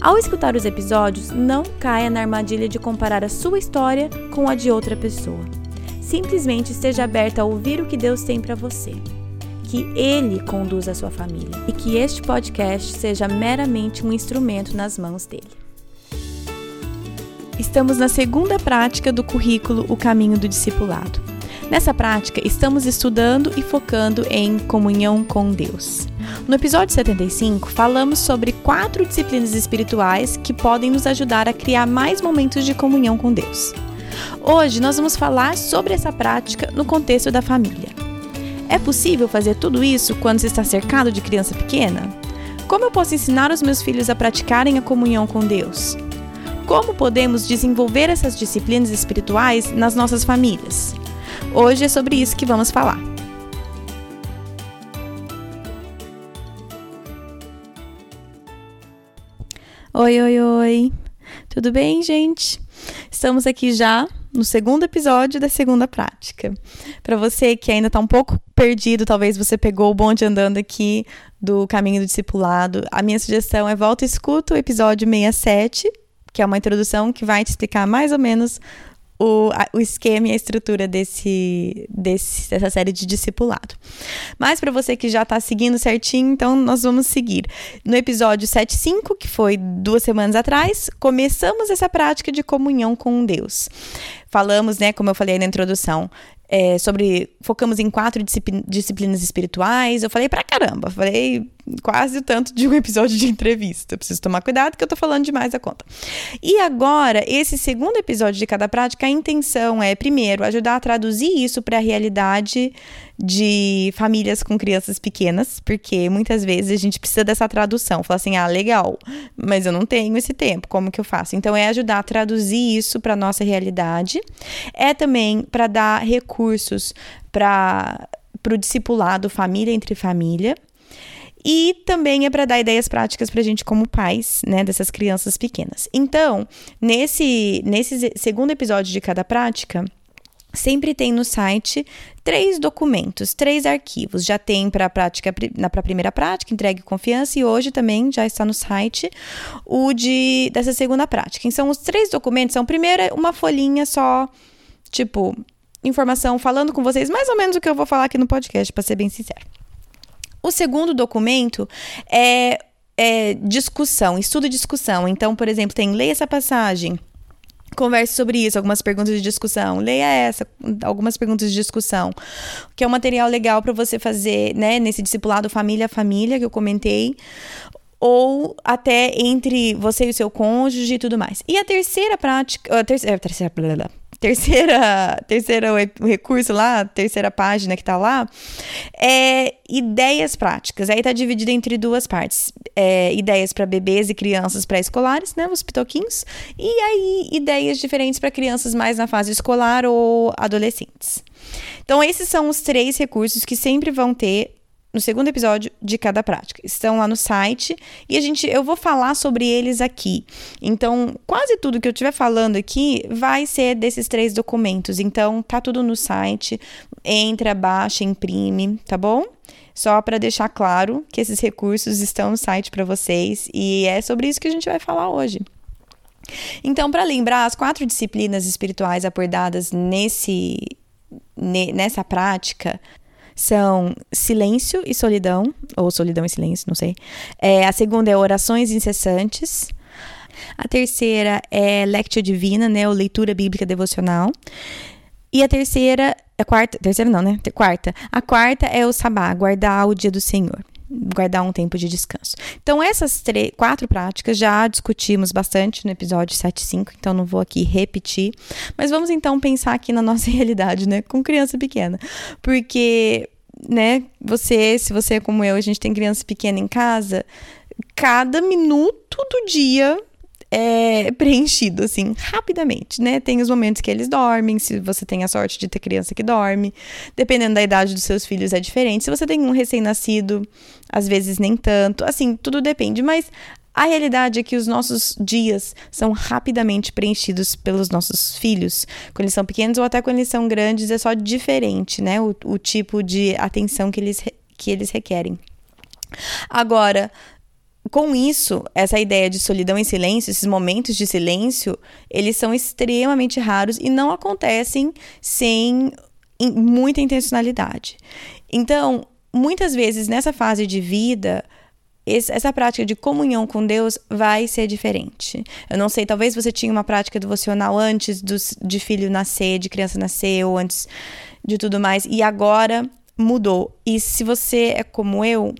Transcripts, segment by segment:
Ao escutar os episódios, não caia na armadilha de comparar a sua história com a de outra pessoa. Simplesmente esteja aberta a ouvir o que Deus tem para você. Que Ele conduza a sua família e que este podcast seja meramente um instrumento nas mãos dele. Estamos na segunda prática do currículo O Caminho do Discipulado. Nessa prática, estamos estudando e focando em comunhão com Deus. No episódio 75, falamos sobre quatro disciplinas espirituais que podem nos ajudar a criar mais momentos de comunhão com Deus. Hoje nós vamos falar sobre essa prática no contexto da família. É possível fazer tudo isso quando se está cercado de criança pequena? Como eu posso ensinar os meus filhos a praticarem a comunhão com Deus? Como podemos desenvolver essas disciplinas espirituais nas nossas famílias? Hoje é sobre isso que vamos falar. Oi, oi, oi. Tudo bem, gente? Estamos aqui já no segundo episódio da segunda prática. Para você que ainda está um pouco perdido, talvez você pegou o bonde andando aqui do caminho do discipulado, a minha sugestão é volta e escuta o episódio 67 que é uma introdução que vai te explicar mais ou menos o, o esquema e a estrutura desse, desse, dessa série de discipulado. Mas para você que já está seguindo certinho, então nós vamos seguir. No episódio 75, que foi duas semanas atrás, começamos essa prática de comunhão com Deus. Falamos, né, como eu falei na introdução, é, sobre. Focamos em quatro disciplinas espirituais. Eu falei pra caramba, falei quase o tanto de um episódio de entrevista. Eu preciso tomar cuidado que eu tô falando demais a conta. E agora, esse segundo episódio de cada prática, a intenção é, primeiro, ajudar a traduzir isso para a realidade de famílias com crianças pequenas, porque muitas vezes a gente precisa dessa tradução. Falar assim, ah, legal, mas eu não tenho esse tempo, como que eu faço? Então, é ajudar a traduzir isso para nossa realidade. É também para dar recursos para o discipulado família entre família. E também é para dar ideias práticas para a gente como pais, né, dessas crianças pequenas. Então, nesse, nesse segundo episódio de cada prática, sempre tem no site três documentos, três arquivos. Já tem para a prática, na pra primeira prática, entregue confiança, e hoje também já está no site o de dessa segunda prática. Então, os três documentos são primeiro uma folhinha só, tipo, informação falando com vocês mais ou menos o que eu vou falar aqui no podcast, para ser bem sincero. O segundo documento é, é discussão, estudo e discussão. Então, por exemplo, tem leia essa passagem, converse sobre isso, algumas perguntas de discussão, leia essa, algumas perguntas de discussão, que é um material legal para você fazer, né, nesse discipulado família a família que eu comentei, ou até entre você e o seu cônjuge e tudo mais. E a terceira prática, a terceira, a terceira, blá, blá, terceira, terceira recurso lá, terceira página que tá lá, é ideias práticas. Aí tá dividido entre duas partes. É, ideias para bebês e crianças pré-escolares, né, os pitoquinhos, e aí ideias diferentes para crianças mais na fase escolar ou adolescentes. Então esses são os três recursos que sempre vão ter no segundo episódio de cada prática. Estão lá no site e a gente eu vou falar sobre eles aqui. Então, quase tudo que eu estiver falando aqui vai ser desses três documentos. Então, tá tudo no site. Entra, baixa, imprime, tá bom? Só para deixar claro que esses recursos estão no site para vocês e é sobre isso que a gente vai falar hoje. Então, para lembrar as quatro disciplinas espirituais abordadas nesse nessa prática, são silêncio e solidão, ou solidão e silêncio, não sei. É, a segunda é orações incessantes. A terceira é lectio divina, né, ou leitura bíblica devocional. E a terceira, a quarta, terceira não, né? Quarta. A quarta é o sabá, guardar o dia do Senhor guardar um tempo de descanso. Então, essas três, quatro práticas já discutimos bastante no episódio 75, então não vou aqui repetir, mas vamos então pensar aqui na nossa realidade, né, com criança pequena, porque, né, você, se você é como eu, a gente tem criança pequena em casa, cada minuto do dia é preenchido, assim, rapidamente, né? Tem os momentos que eles dormem, se você tem a sorte de ter criança que dorme. Dependendo da idade dos seus filhos, é diferente. Se você tem um recém-nascido, às vezes nem tanto. Assim, tudo depende. Mas a realidade é que os nossos dias são rapidamente preenchidos pelos nossos filhos. Quando eles são pequenos ou até quando eles são grandes, é só diferente, né? O, o tipo de atenção que eles, que eles requerem. Agora, com isso, essa ideia de solidão em silêncio, esses momentos de silêncio, eles são extremamente raros e não acontecem sem muita intencionalidade. Então, muitas vezes nessa fase de vida, essa prática de comunhão com Deus vai ser diferente. Eu não sei, talvez você tinha uma prática devocional antes dos, de filho nascer, de criança nascer, ou antes de tudo mais, e agora mudou. E se você é como eu,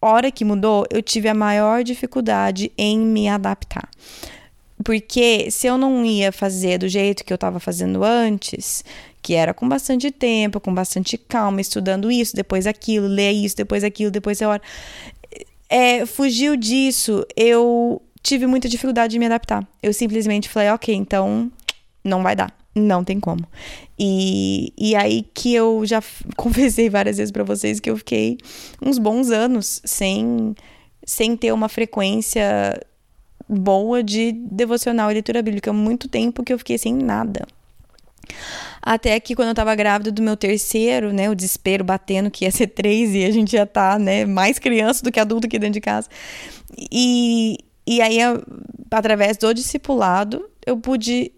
hora que mudou, eu tive a maior dificuldade em me adaptar. Porque se eu não ia fazer do jeito que eu estava fazendo antes, que era com bastante tempo, com bastante calma, estudando isso, depois aquilo, ler isso, depois aquilo, depois a hora. É, fugiu disso, eu tive muita dificuldade de me adaptar. Eu simplesmente falei, ok, então não vai dar. Não tem como. E, e aí que eu já confessei várias vezes para vocês que eu fiquei uns bons anos sem, sem ter uma frequência boa de devocional e leitura bíblica. Muito tempo que eu fiquei sem nada. Até que quando eu tava grávida do meu terceiro, né, o desespero batendo que ia ser três e a gente já tá, né, mais criança do que adulto aqui dentro de casa. E, e aí, através do discipulado, eu pude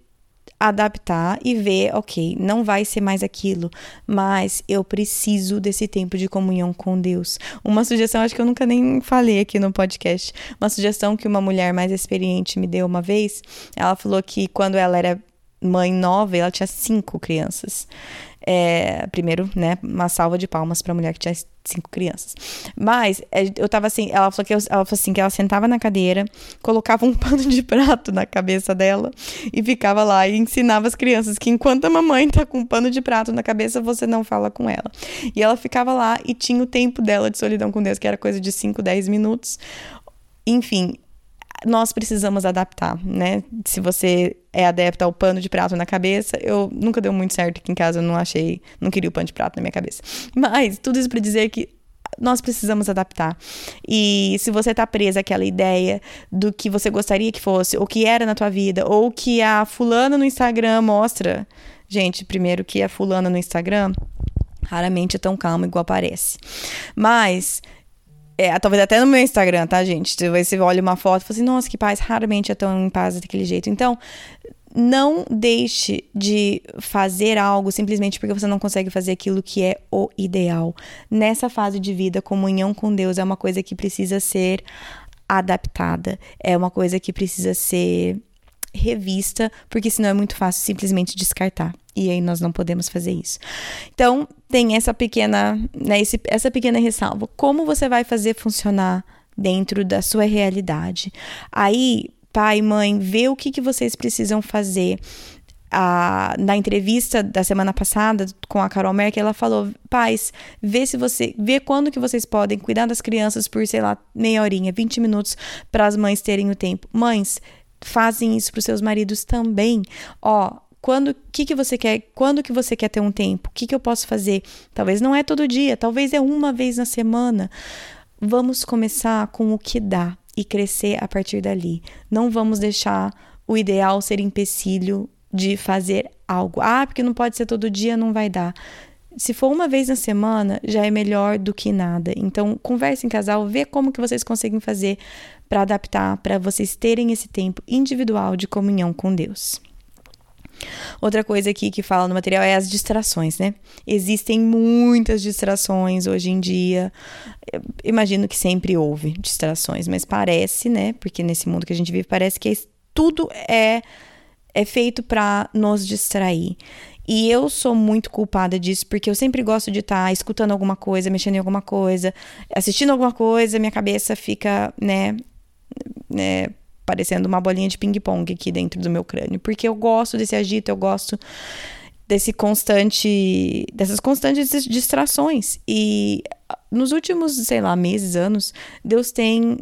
adaptar e ver, ok, não vai ser mais aquilo, mas eu preciso desse tempo de comunhão com Deus. Uma sugestão, acho que eu nunca nem falei aqui no podcast, uma sugestão que uma mulher mais experiente me deu uma vez, ela falou que quando ela era mãe nova, ela tinha cinco crianças. É, primeiro, né, uma salva de palmas para a mulher que tinha cinco crianças. Mas é, eu tava assim, ela falou que eu, ela falou assim que ela sentava na cadeira, colocava um pano de prato na cabeça dela e ficava lá e ensinava as crianças que enquanto a mamãe tá com um pano de prato na cabeça, você não fala com ela. E ela ficava lá e tinha o tempo dela de solidão com Deus, que era coisa de 5, 10 minutos. Enfim, nós precisamos adaptar, né? Se você é adepto ao pano de prato na cabeça, eu nunca deu muito certo aqui em casa, eu não achei, não queria o pano de prato na minha cabeça. Mas tudo isso para dizer que nós precisamos adaptar. E se você tá presa àquela ideia do que você gostaria que fosse, ou que era na tua vida, ou que a fulana no Instagram mostra, gente, primeiro que a fulana no Instagram raramente é tão calma igual parece. Mas é, talvez até no meu Instagram, tá, gente? Você olha uma foto e fala assim, nossa, que paz, raramente é tão em paz daquele jeito. Então, não deixe de fazer algo simplesmente porque você não consegue fazer aquilo que é o ideal. Nessa fase de vida, comunhão com Deus é uma coisa que precisa ser adaptada, é uma coisa que precisa ser revista, porque senão é muito fácil simplesmente descartar. E aí nós não podemos fazer isso. Então, tem essa pequena, né, esse, essa pequena ressalva. Como você vai fazer funcionar dentro da sua realidade? Aí, pai, mãe, vê o que, que vocês precisam fazer. A, na entrevista da semana passada com a Carol Merkel, ela falou: pais, vê se você, vê quando que vocês podem cuidar das crianças por, sei lá, meia horinha, 20 minutos para as mães terem o tempo. Mães, fazem isso para os seus maridos também. Ó, quando que que você quer, quando que você quer ter um tempo? O que que eu posso fazer? Talvez não é todo dia, talvez é uma vez na semana. Vamos começar com o que dá e crescer a partir dali. Não vamos deixar o ideal ser empecilho de fazer algo. Ah, porque não pode ser todo dia, não vai dar. Se for uma vez na semana, já é melhor do que nada. Então, converse em casal, vê como que vocês conseguem fazer para adaptar, para vocês terem esse tempo individual de comunhão com Deus. Outra coisa aqui que fala no material é as distrações, né? Existem muitas distrações hoje em dia. Eu imagino que sempre houve distrações, mas parece, né? Porque nesse mundo que a gente vive, parece que tudo é, é feito para nos distrair. E eu sou muito culpada disso, porque eu sempre gosto de estar tá escutando alguma coisa, mexendo em alguma coisa, assistindo alguma coisa, minha cabeça fica, né, né parecendo uma bolinha de ping-pong aqui dentro do meu crânio, porque eu gosto desse agito, eu gosto desse constante, dessas constantes distrações. E nos últimos, sei lá, meses, anos, Deus tem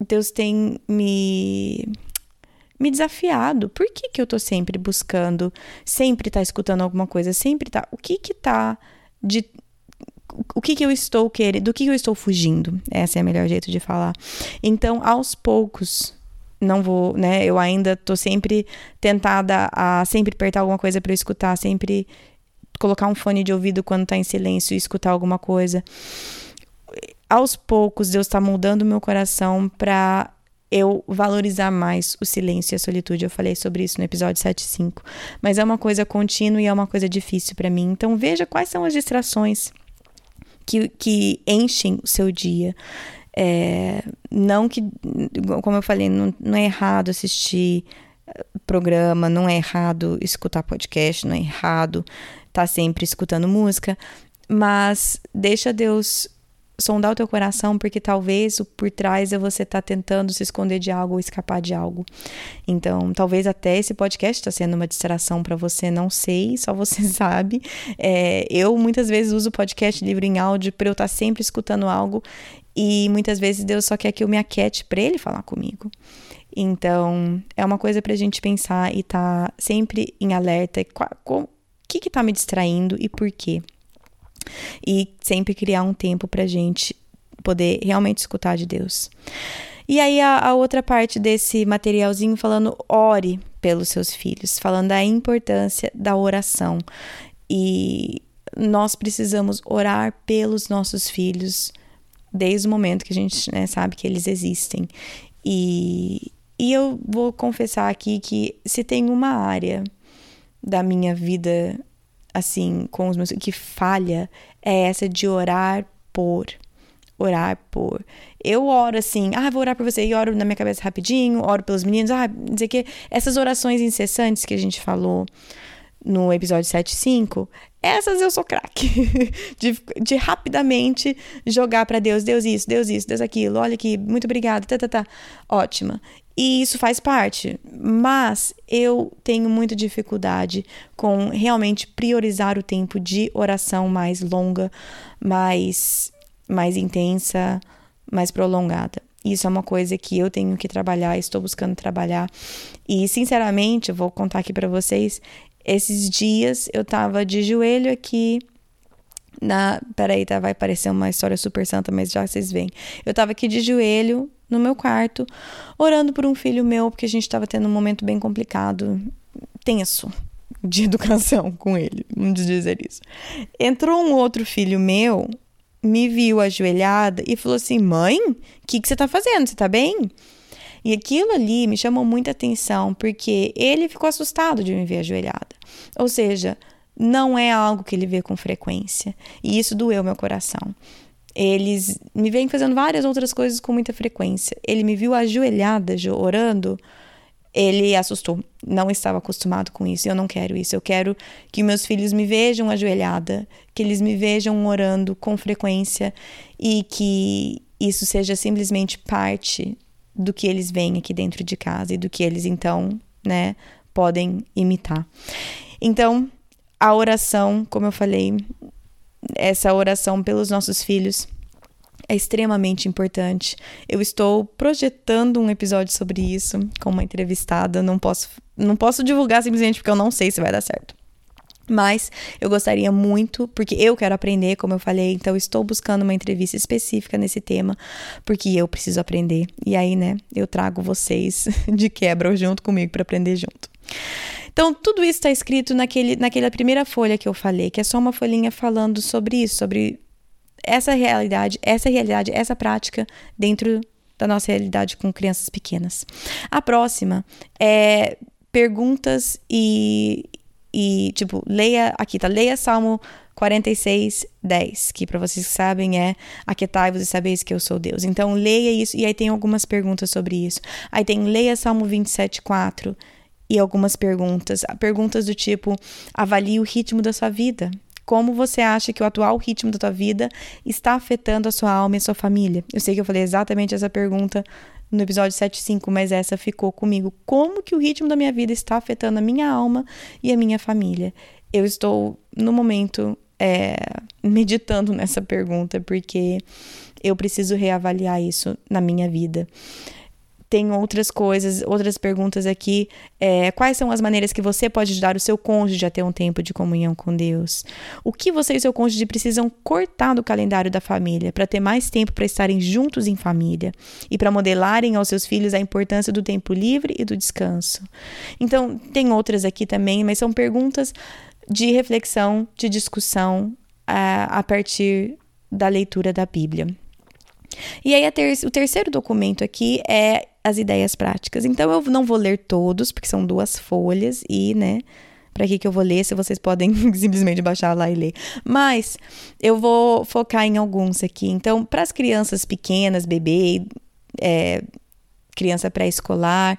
Deus tem me me desafiado. Por que, que eu tô sempre buscando, sempre tá escutando alguma coisa, sempre tá. O que que tá de. O que que eu estou querendo, do que, eu estou fugindo? Esse é o melhor jeito de falar. Então, aos poucos, não vou, né? Eu ainda tô sempre tentada a sempre apertar alguma coisa para escutar, sempre colocar um fone de ouvido quando tá em silêncio e escutar alguma coisa. Aos poucos, Deus está moldando meu coração para eu valorizar mais o silêncio e a solitude. Eu falei sobre isso no episódio 75. Mas é uma coisa contínua e é uma coisa difícil para mim. Então veja quais são as distrações que, que enchem o seu dia. É, não que, como eu falei, não, não é errado assistir eh, programa, não é errado escutar podcast, não é errado estar tá sempre escutando música, mas deixa Deus sondar o teu coração, porque talvez por trás é você estar tá tentando se esconder de algo ou escapar de algo. Então, talvez até esse podcast está sendo uma distração para você, não sei, só você sabe. É, eu muitas vezes uso podcast livro em áudio para eu estar tá sempre escutando algo e muitas vezes Deus só quer que eu me aquete para Ele falar comigo. Então, é uma coisa para a gente pensar e estar tá sempre em alerta. O que está me distraindo e por quê? E sempre criar um tempo para gente poder realmente escutar de Deus. E aí a, a, outra parte desse materialzinho falando ore pelos seus filhos, falando da importância da oração. E nós precisamos orar pelos nossos filhos desde o momento que a gente né, sabe que eles existem. E, e eu vou confessar aqui que se tem uma área da minha vida assim, com os meus que falha é essa de orar por orar por. Eu oro assim, ah, vou orar por você, e oro na minha cabeça rapidinho, oro pelos meninos, ah, dizer que essas orações incessantes que a gente falou no episódio 75, essas eu sou craque. de, de rapidamente jogar para Deus, Deus isso, Deus isso, Deus aquilo, olha aqui, muito obrigada, tá, tá, tá. Ótima. E isso faz parte, mas eu tenho muita dificuldade com realmente priorizar o tempo de oração mais longa, mais, mais intensa, mais prolongada. Isso é uma coisa que eu tenho que trabalhar, estou buscando trabalhar. E, sinceramente, eu vou contar aqui para vocês, esses dias eu tava de joelho aqui na. Peraí, tá? Vai parecer uma história super santa, mas já vocês veem. Eu tava aqui de joelho no meu quarto, orando por um filho meu, porque a gente tava tendo um momento bem complicado, tenso de educação com ele, vamos dizer isso. Entrou um outro filho meu, me viu ajoelhada e falou assim: Mãe, o que, que você tá fazendo? Você tá bem? E aquilo ali me chamou muita atenção, porque ele ficou assustado de me ver ajoelhada. Ou seja, não é algo que ele vê com frequência. E isso doeu meu coração. Eles me vêm fazendo várias outras coisas com muita frequência. Ele me viu ajoelhada, orando, ele assustou. Não estava acostumado com isso. Eu não quero isso. Eu quero que meus filhos me vejam ajoelhada, que eles me vejam orando com frequência e que isso seja simplesmente parte do que eles veem aqui dentro de casa e do que eles então, né, podem imitar. Então, a oração, como eu falei, essa oração pelos nossos filhos é extremamente importante. Eu estou projetando um episódio sobre isso com uma entrevistada, não posso não posso divulgar simplesmente porque eu não sei se vai dar certo. Mas eu gostaria muito, porque eu quero aprender, como eu falei, então estou buscando uma entrevista específica nesse tema, porque eu preciso aprender. E aí, né, eu trago vocês de quebra junto comigo para aprender junto. Então, tudo isso está escrito naquele, naquela primeira folha que eu falei, que é só uma folhinha falando sobre isso, sobre essa realidade, essa realidade, essa prática dentro da nossa realidade com crianças pequenas. A próxima é perguntas e, e, tipo, leia aqui, tá? Leia Salmo 46, 10, que para vocês que sabem é Aquetai-vos e sabeis que eu sou Deus. Então, leia isso, e aí tem algumas perguntas sobre isso. Aí tem leia Salmo 27, 4 e algumas perguntas. Perguntas do tipo: avalie o ritmo da sua vida. Como você acha que o atual ritmo da tua vida está afetando a sua alma e a sua família? Eu sei que eu falei exatamente essa pergunta no episódio 75, mas essa ficou comigo. Como que o ritmo da minha vida está afetando a minha alma e a minha família? Eu estou, no momento, é, meditando nessa pergunta, porque eu preciso reavaliar isso na minha vida. Tem outras coisas, outras perguntas aqui. É, quais são as maneiras que você pode ajudar o seu cônjuge a ter um tempo de comunhão com Deus? O que você e o seu cônjuge precisam cortar do calendário da família para ter mais tempo para estarem juntos em família e para modelarem aos seus filhos a importância do tempo livre e do descanso? Então, tem outras aqui também, mas são perguntas de reflexão, de discussão a, a partir da leitura da Bíblia. E aí, ter o terceiro documento aqui é as ideias práticas. Então, eu não vou ler todos, porque são duas folhas, e, né, para que, que eu vou ler se vocês podem simplesmente baixar lá e ler. Mas eu vou focar em alguns aqui. Então, para as crianças pequenas, bebê, é, criança pré-escolar,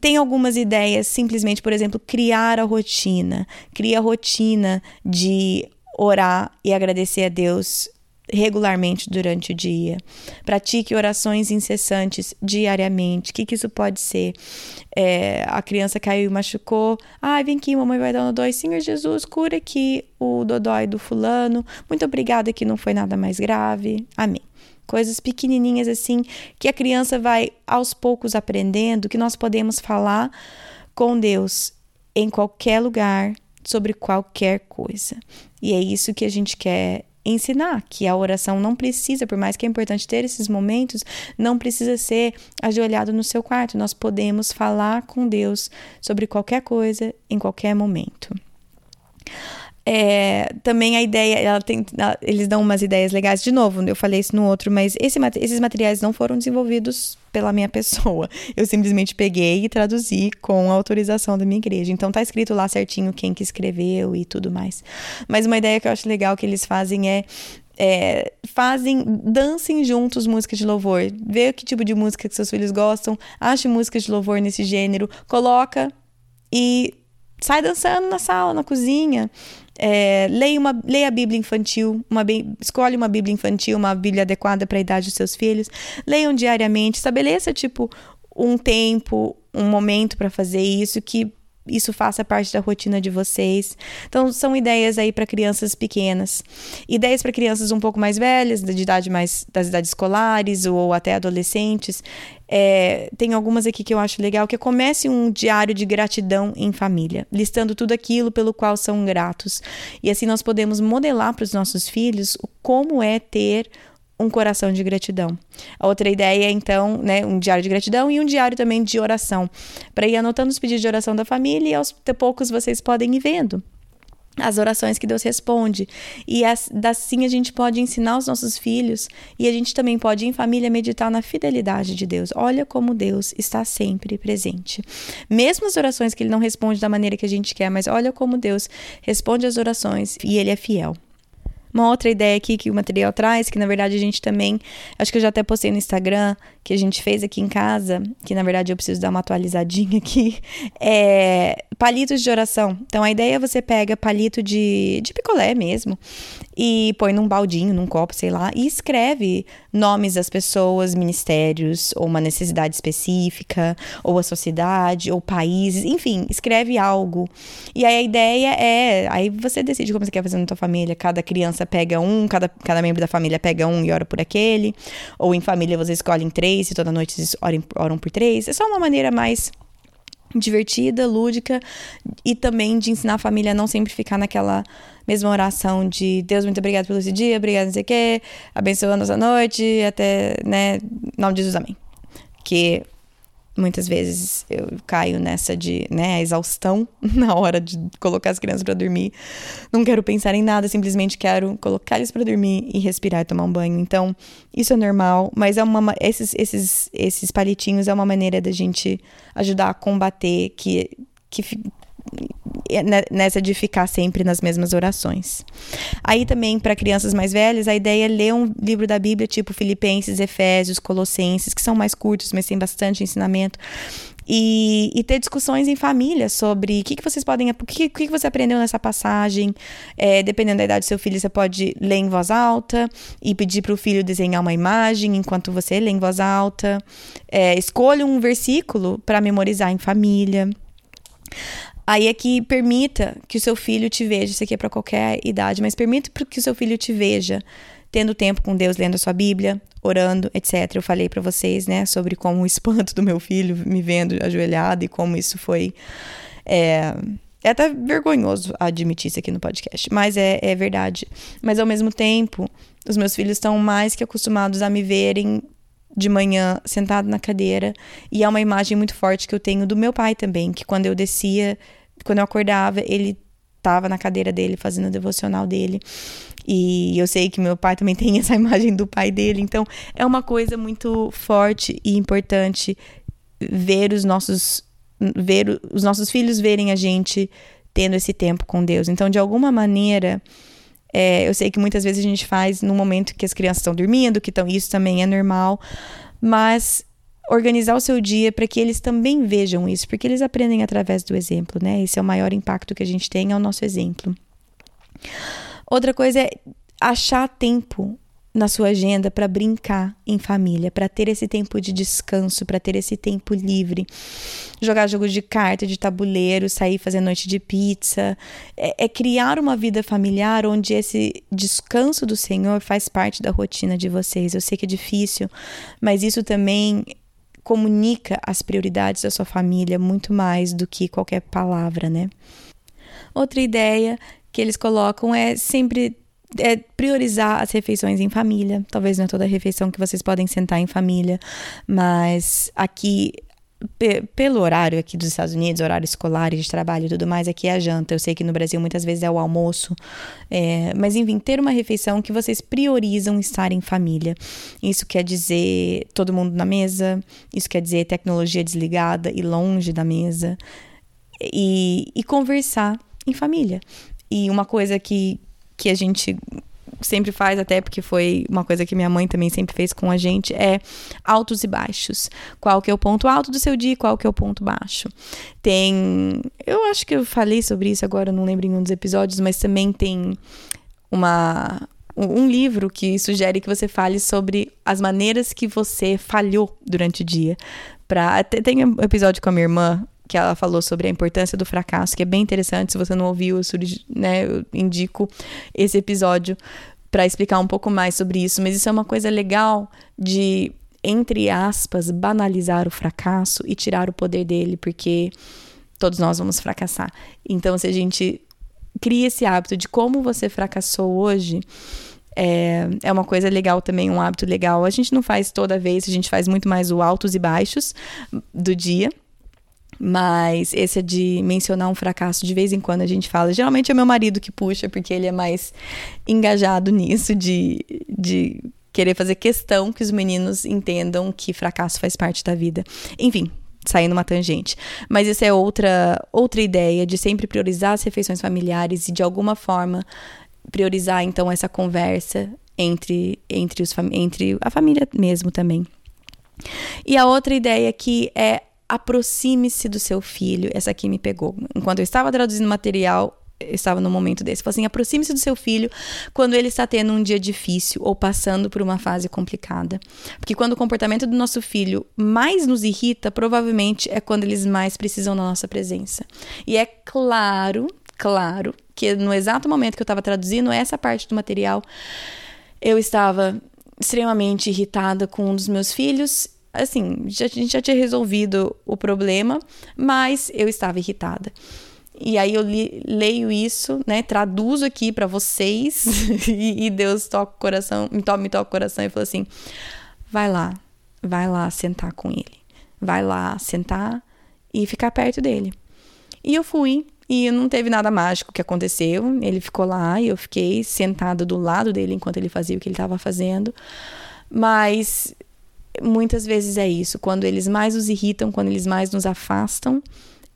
tem algumas ideias, simplesmente, por exemplo, criar a rotina. Cria a rotina de orar e agradecer a Deus regularmente durante o dia. Pratique orações incessantes diariamente. O que, que isso pode ser? É, a criança caiu e machucou. Ai, vem aqui, mamãe vai dar um dodói. Senhor Jesus, cura aqui o dodói do fulano. Muito obrigada que não foi nada mais grave. Amém. Coisas pequenininhas assim que a criança vai aos poucos aprendendo que nós podemos falar com Deus em qualquer lugar, sobre qualquer coisa. E é isso que a gente quer ensinar que a oração não precisa, por mais que é importante ter esses momentos, não precisa ser ajoelhado no seu quarto. Nós podemos falar com Deus sobre qualquer coisa em qualquer momento. É, também a ideia, tem, eles dão umas ideias legais. De novo, eu falei isso no outro, mas esse, esses materiais não foram desenvolvidos pela minha pessoa. Eu simplesmente peguei e traduzi com a autorização da minha igreja. Então tá escrito lá certinho quem que escreveu e tudo mais. Mas uma ideia que eu acho legal que eles fazem é é, fazem, dancem juntos músicas de louvor. Vê que tipo de música que seus filhos gostam, ache músicas de louvor nesse gênero, coloca e sai dançando na sala, na cozinha. É, leia, uma, leia a Bíblia infantil, uma, escolhe uma Bíblia infantil, uma Bíblia adequada para a idade dos seus filhos. Leiam diariamente, estabeleça tipo um tempo, um momento para fazer isso que isso faça parte da rotina de vocês. Então, são ideias aí para crianças pequenas. Ideias para crianças um pouco mais velhas, de idade mais das idades escolares ou até adolescentes. É, tem algumas aqui que eu acho legal, que é comece um diário de gratidão em família, listando tudo aquilo pelo qual são gratos. E assim nós podemos modelar para os nossos filhos como é ter um coração de gratidão. A outra ideia é, então, né, um diário de gratidão e um diário também de oração, para ir anotando os pedidos de oração da família e aos poucos vocês podem ir vendo as orações que Deus responde. E assim a gente pode ensinar os nossos filhos e a gente também pode, em família, meditar na fidelidade de Deus. Olha como Deus está sempre presente. Mesmo as orações que Ele não responde da maneira que a gente quer, mas olha como Deus responde as orações e Ele é fiel. Uma outra ideia aqui que o material traz, que na verdade a gente também, acho que eu já até postei no Instagram, que a gente fez aqui em casa, que na verdade eu preciso dar uma atualizadinha aqui, é palitos de oração. Então a ideia é você pega palito de, de picolé mesmo e põe num baldinho, num copo, sei lá, e escreve nomes das pessoas, ministérios, ou uma necessidade específica, ou a sociedade, ou países, enfim, escreve algo. E aí a ideia é, aí você decide como você quer fazer na tua família, cada criança pega um, cada, cada membro da família pega um e ora por aquele, ou em família você escolhe em três e toda noite vocês oram, oram por três. É só uma maneira mais divertida, lúdica e também de ensinar a família a não sempre ficar naquela mesma oração de Deus, muito obrigado pelo esse dia, obrigado não sei o quê, abençoa a nossa noite, até, né, em nome de Jesus, amém. Que muitas vezes eu caio nessa de, né, a exaustão na hora de colocar as crianças para dormir. Não quero pensar em nada, simplesmente quero colocar eles para dormir e respirar e tomar um banho. Então, isso é normal, mas é uma esses esses esses palitinhos é uma maneira da gente ajudar a combater que que nessa de ficar sempre nas mesmas orações. Aí também para crianças mais velhas, a ideia é ler um livro da Bíblia tipo Filipenses, Efésios, Colossenses, que são mais curtos, mas tem bastante ensinamento. E, e, ter discussões em família sobre o que, que vocês podem. O que, que você aprendeu nessa passagem. É, dependendo da idade do seu filho, você pode ler em voz alta e pedir para o filho desenhar uma imagem enquanto você lê em voz alta. É, escolha um versículo para memorizar em família. Aí é que permita que o seu filho te veja, isso aqui é para qualquer idade, mas permita que o seu filho te veja tendo tempo com Deus, lendo a sua Bíblia, orando, etc. Eu falei para vocês, né, sobre como o espanto do meu filho me vendo ajoelhado e como isso foi. É, é até vergonhoso admitir isso aqui no podcast, mas é, é verdade. Mas ao mesmo tempo, os meus filhos estão mais que acostumados a me verem de manhã sentado na cadeira. E é uma imagem muito forte que eu tenho do meu pai também, que quando eu descia, quando eu acordava, ele estava na cadeira dele fazendo o devocional dele. E eu sei que meu pai também tem essa imagem do pai dele. Então, é uma coisa muito forte e importante ver os nossos ver os nossos filhos verem a gente tendo esse tempo com Deus. Então, de alguma maneira, é, eu sei que muitas vezes a gente faz no momento que as crianças estão dormindo, que estão isso também é normal, mas organizar o seu dia para que eles também vejam isso, porque eles aprendem através do exemplo, né? Esse é o maior impacto que a gente tem, é o nosso exemplo. Outra coisa é achar tempo na sua agenda para brincar em família, para ter esse tempo de descanso, para ter esse tempo livre. Jogar jogos de carta, de tabuleiro, sair fazer noite de pizza. É, é, criar uma vida familiar onde esse descanso do Senhor faz parte da rotina de vocês. Eu sei que é difícil, mas isso também comunica as prioridades da sua família muito mais do que qualquer palavra, né? Outra ideia que eles colocam é sempre é priorizar as refeições em família. Talvez não é toda refeição que vocês podem sentar em família, mas aqui pelo horário aqui dos Estados Unidos, horário escolar e de trabalho e tudo mais, aqui é a janta. Eu sei que no Brasil muitas vezes é o almoço. É, mas enfim, ter uma refeição que vocês priorizam estar em família. Isso quer dizer todo mundo na mesa, isso quer dizer tecnologia desligada e longe da mesa. E, e conversar em família. E uma coisa que, que a gente sempre faz, até porque foi uma coisa que minha mãe também sempre fez com a gente, é altos e baixos. Qual que é o ponto alto do seu dia e qual que é o ponto baixo. Tem. Eu acho que eu falei sobre isso agora, não lembro em um dos episódios, mas também tem uma. Um livro que sugere que você fale sobre as maneiras que você falhou durante o dia. Pra, tem um episódio com a minha irmã que ela falou sobre a importância do fracasso, que é bem interessante. Se você não ouviu, eu, né, eu indico esse episódio para explicar um pouco mais sobre isso. Mas isso é uma coisa legal de, entre aspas, banalizar o fracasso e tirar o poder dele, porque todos nós vamos fracassar. Então, se a gente cria esse hábito de como você fracassou hoje. É, é uma coisa legal também, um hábito legal. A gente não faz toda vez, a gente faz muito mais o altos e baixos do dia, mas esse é de mencionar um fracasso de vez em quando a gente fala. Geralmente é meu marido que puxa, porque ele é mais engajado nisso, de, de querer fazer questão que os meninos entendam que fracasso faz parte da vida. Enfim, saindo uma tangente. Mas essa é outra, outra ideia de sempre priorizar as refeições familiares e de alguma forma priorizar então essa conversa entre, entre, os, entre a família mesmo também. E a outra ideia aqui é aproxime-se do seu filho. Essa aqui me pegou. Enquanto eu estava traduzindo material, eu estava no momento desse. Falei assim: aproxime-se do seu filho quando ele está tendo um dia difícil ou passando por uma fase complicada. Porque quando o comportamento do nosso filho mais nos irrita, provavelmente é quando eles mais precisam da nossa presença. E é claro, claro, que no exato momento que eu estava traduzindo essa parte do material, eu estava extremamente irritada com um dos meus filhos assim, já, a gente já tinha resolvido o problema, mas eu estava irritada. E aí eu li, leio isso, né? Traduzo aqui para vocês e, e, Deus toca o coração, me toca, me toca o coração e fala assim: vai lá, vai lá sentar com ele, vai lá sentar e ficar perto dele. E eu fui e não teve nada mágico que aconteceu. Ele ficou lá e eu fiquei sentada do lado dele enquanto ele fazia o que ele estava fazendo. Mas muitas vezes é isso. Quando eles mais nos irritam, quando eles mais nos afastam,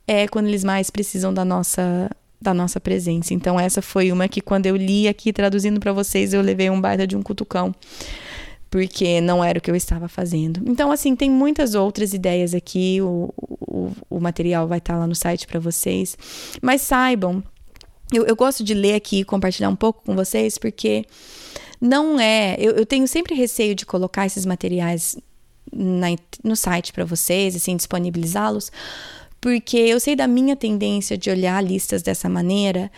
é quando eles mais precisam da nossa da nossa presença. Então essa foi uma que quando eu li aqui traduzindo para vocês, eu levei um baita de um cutucão. Porque não era o que eu estava fazendo. Então, assim, tem muitas outras ideias aqui. O, o, o material vai estar tá lá no site para vocês. Mas saibam, eu, eu gosto de ler aqui e compartilhar um pouco com vocês, porque não é. Eu, eu tenho sempre receio de colocar esses materiais na, no site para vocês, assim, disponibilizá-los, porque eu sei da minha tendência de olhar listas dessa maneira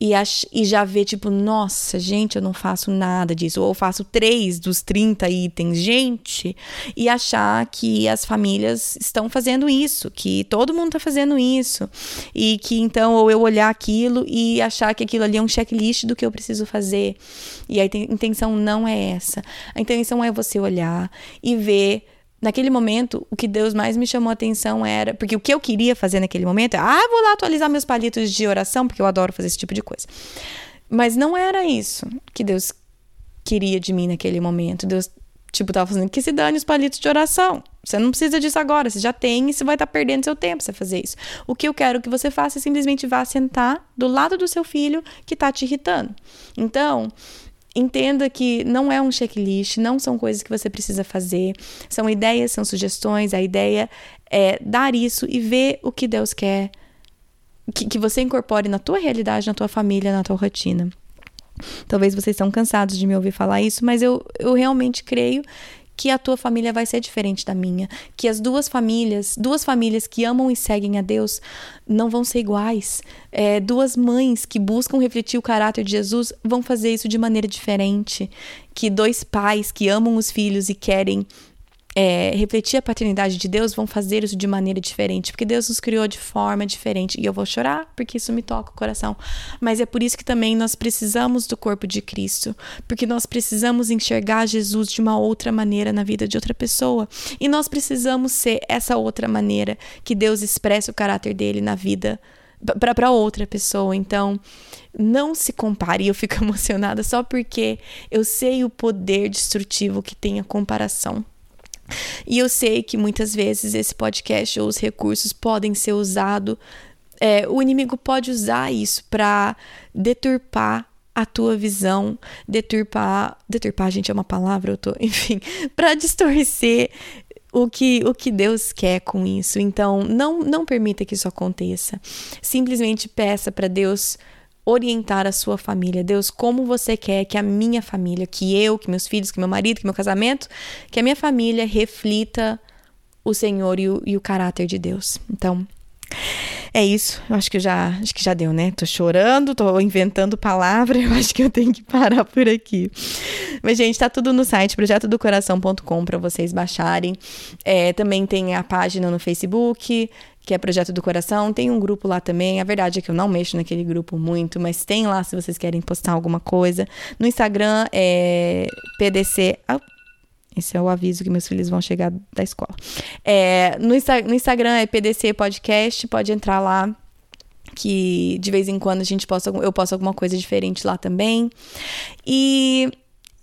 e, e já ver, tipo, nossa, gente, eu não faço nada disso. Ou faço três dos 30 itens, gente. E achar que as famílias estão fazendo isso, que todo mundo está fazendo isso. E que então, ou eu olhar aquilo e achar que aquilo ali é um checklist do que eu preciso fazer. E a intenção não é essa. A intenção é você olhar e ver Naquele momento, o que Deus mais me chamou a atenção era. Porque o que eu queria fazer naquele momento é. Ah, vou lá atualizar meus palitos de oração, porque eu adoro fazer esse tipo de coisa. Mas não era isso que Deus queria de mim naquele momento. Deus, tipo, tava fazendo que se dane os palitos de oração. Você não precisa disso agora, você já tem e você vai estar tá perdendo seu tempo se fazer isso. O que eu quero que você faça é simplesmente vá sentar do lado do seu filho que está te irritando. Então, Entenda que não é um checklist, não são coisas que você precisa fazer, são ideias, são sugestões. A ideia é dar isso e ver o que Deus quer que, que você incorpore na tua realidade, na tua família, na tua rotina. Talvez vocês estão cansados de me ouvir falar isso, mas eu, eu realmente creio que a tua família vai ser diferente da minha, que as duas famílias, duas famílias que amam e seguem a Deus, não vão ser iguais. É, duas mães que buscam refletir o caráter de Jesus vão fazer isso de maneira diferente. Que dois pais que amam os filhos e querem é, refletir a paternidade de Deus vão fazer isso de maneira diferente, porque Deus nos criou de forma diferente. E eu vou chorar porque isso me toca o coração. Mas é por isso que também nós precisamos do corpo de Cristo, porque nós precisamos enxergar Jesus de uma outra maneira na vida de outra pessoa. E nós precisamos ser essa outra maneira que Deus expressa o caráter dele na vida para outra pessoa. Então, não se compare. Eu fico emocionada só porque eu sei o poder destrutivo que tem a comparação. E eu sei que muitas vezes esse podcast ou os recursos podem ser usados, é, o inimigo pode usar isso para deturpar a tua visão, deturpar, deturpar, gente, é uma palavra, eu tô, enfim, para distorcer o que, o que Deus quer com isso. Então, não, não permita que isso aconteça. Simplesmente peça para Deus orientar a sua família. Deus, como você quer que a minha família, que eu, que meus filhos, que meu marido, que meu casamento, que a minha família reflita o Senhor e o, e o caráter de Deus. Então, é isso. Eu acho que já, acho que já deu, né? Tô chorando, tô inventando palavra, eu acho que eu tenho que parar por aqui. Mas gente, tá tudo no site projetodocoração.com para vocês baixarem. É, também tem a página no Facebook, que é Projeto do Coração. Tem um grupo lá também. A verdade é que eu não mexo naquele grupo muito, mas tem lá se vocês querem postar alguma coisa. No Instagram é PDC. Esse é o aviso que meus filhos vão chegar da escola. É, no, no Instagram é PDC Podcast. Pode entrar lá que de vez em quando a gente posta, eu posto alguma coisa diferente lá também. E,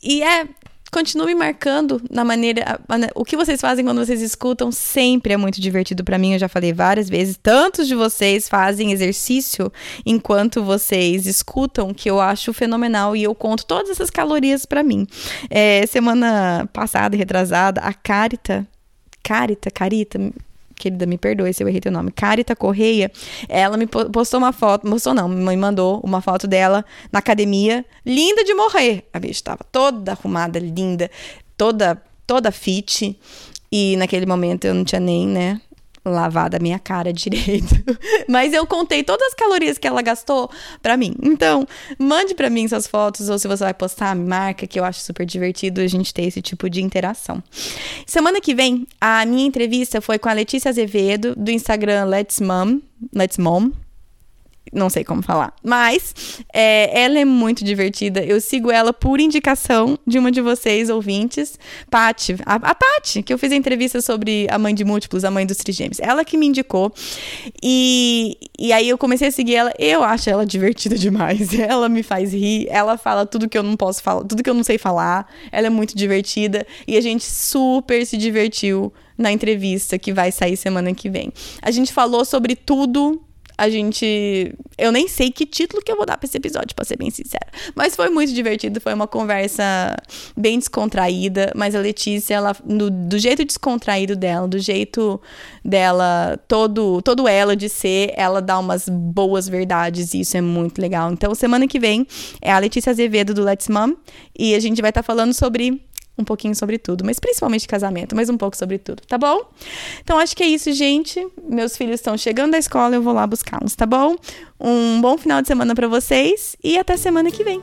e é, continue marcando na maneira. O que vocês fazem quando vocês escutam sempre é muito divertido para mim. Eu já falei várias vezes. Tantos de vocês fazem exercício enquanto vocês escutam, que eu acho fenomenal. E eu conto todas essas calorias para mim. É, semana passada, retrasada, a Carita. Carita, Carita, querida, me perdoe se eu errei teu nome, Carita Correia, ela me postou uma foto, mostrou não, me mandou uma foto dela na academia, linda de morrer. A bicha estava toda arrumada, linda, toda toda fit. E naquele momento eu não tinha nem, né, lavado a minha cara direito. Mas eu contei todas as calorias que ela gastou para mim. Então, mande para mim suas fotos ou se você vai postar, me marca, que eu acho super divertido a gente ter esse tipo de interação. Semana que vem, a minha entrevista foi com a Letícia Azevedo, do Instagram Let's Mom, Let's Mom, não sei como falar. Mas é, ela é muito divertida. Eu sigo ela por indicação de uma de vocês, ouvintes, Pati. A, a que eu fiz a entrevista sobre a mãe de múltiplos, a mãe dos trigêmeos. Ela que me indicou. E, e aí eu comecei a seguir ela. Eu acho ela divertida demais. Ela me faz rir. Ela fala tudo que eu não posso falar, tudo que eu não sei falar. Ela é muito divertida. E a gente super se divertiu na entrevista que vai sair semana que vem. A gente falou sobre tudo a gente. Eu nem sei que título que eu vou dar pra esse episódio, pra ser bem sincera. Mas foi muito divertido, foi uma conversa bem descontraída. Mas a Letícia, ela, do, do jeito descontraído dela, do jeito dela, todo, todo ela de ser, ela dá umas boas verdades e isso é muito legal. Então, semana que vem é a Letícia Azevedo do Let's Mom e a gente vai estar tá falando sobre um pouquinho sobre tudo, mas principalmente casamento, mas um pouco sobre tudo, tá bom? Então acho que é isso, gente. Meus filhos estão chegando da escola, eu vou lá buscá-los, tá bom? Um bom final de semana para vocês e até semana que vem.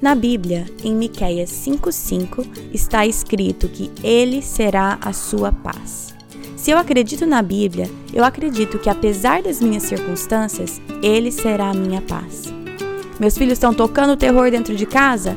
Na Bíblia, em Miqueias 5:5, está escrito que ele será a sua paz. Se eu acredito na Bíblia, eu acredito que apesar das minhas circunstâncias, ele será a minha paz. Meus filhos estão tocando terror dentro de casa?